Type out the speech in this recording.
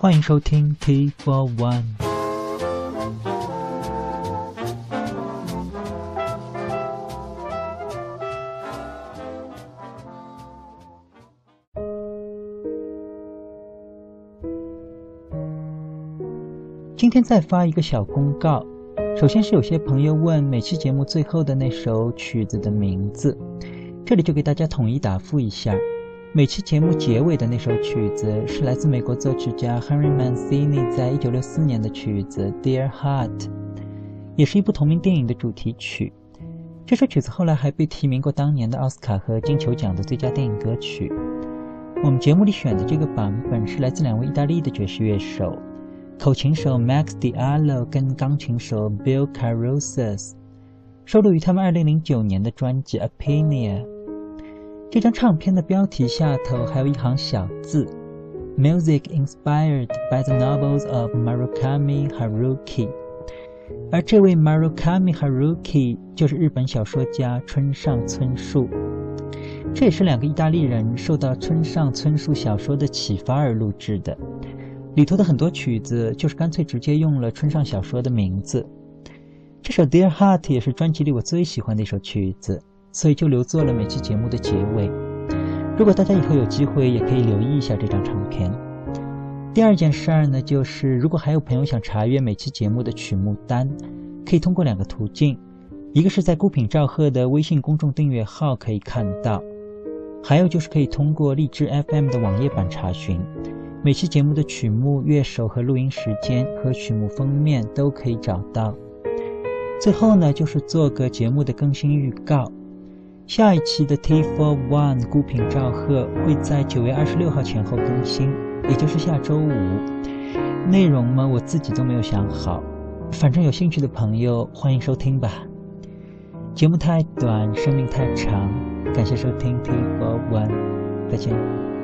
欢迎收听 T for One。今天再发一个小公告。首先是有些朋友问每期节目最后的那首曲子的名字，这里就给大家统一答复一下。每期节目结尾的那首曲子是来自美国作曲家 Henry Mancini 在一九六四年的曲子《Dear Heart》，也是一部同名电影的主题曲。这首曲子后来还被提名过当年的奥斯卡和金球奖的最佳电影歌曲。我们节目里选的这个版本是来自两位意大利的爵士乐手。口琴手 Max Diallo 跟钢琴手 Bill carousas 收录于他们2009年的专辑《a p i n i a 这张唱片的标题下头还有一行小字：“Music inspired by the novels of Murakami Haruki。”而这位 Murakami Haruki 就是日本小说家村上春树。这也是两个意大利人受到村上春树小说的启发而录制的。里头的很多曲子就是干脆直接用了村上小说的名字。这首《Dear Heart》也是专辑里我最喜欢的一首曲子，所以就留作了每期节目的结尾。如果大家以后有机会，也可以留意一下这张唱片。第二件事儿呢，就是如果还有朋友想查阅每期节目的曲目单，可以通过两个途径：一个是在孤品赵贺的微信公众订阅号可以看到，还有就是可以通过荔枝 FM 的网页版查询。每期节目的曲目、乐手和录音时间和曲目封面都可以找到。最后呢，就是做个节目的更新预告：下一期的 T for One 孤品赵贺会在九月二十六号前后更新，也就是下周五。内容呢，我自己都没有想好，反正有兴趣的朋友欢迎收听吧。节目太短，生命太长，感谢收听 T for One，再见。